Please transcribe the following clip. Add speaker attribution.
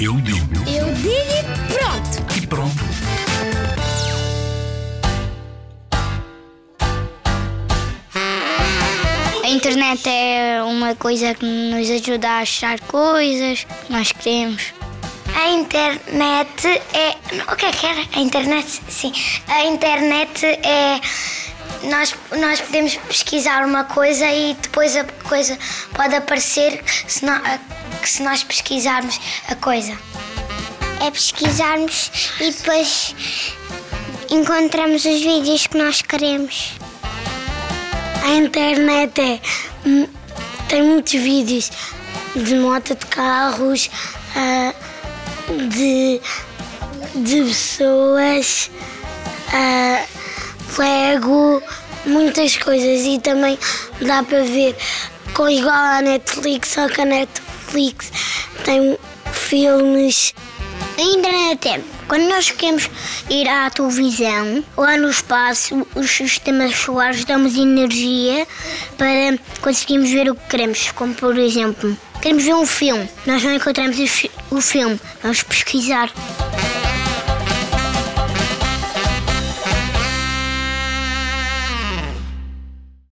Speaker 1: Eu digo
Speaker 2: Eu digo e pronto.
Speaker 1: e pronto.
Speaker 3: A internet é uma coisa que nos ajuda a achar coisas que nós queremos.
Speaker 4: A internet é. O que é que era? A internet, sim. A internet é. Nós, nós podemos pesquisar uma coisa e depois a coisa pode aparecer se, se nós pesquisarmos a coisa.
Speaker 3: É pesquisarmos e depois encontramos os vídeos que nós queremos.
Speaker 4: A internet é. tem muitos vídeos de moto de carros, ah, de, de pessoas, ah, Lego, muitas coisas e também dá para ver com igual à Netflix, só que a Netflix tem filmes.
Speaker 3: A internet é quando nós queremos ir à televisão lá no espaço, os sistemas solares damos energia para conseguirmos ver o que queremos. Como por exemplo, queremos ver um filme, nós não encontramos o filme, vamos pesquisar.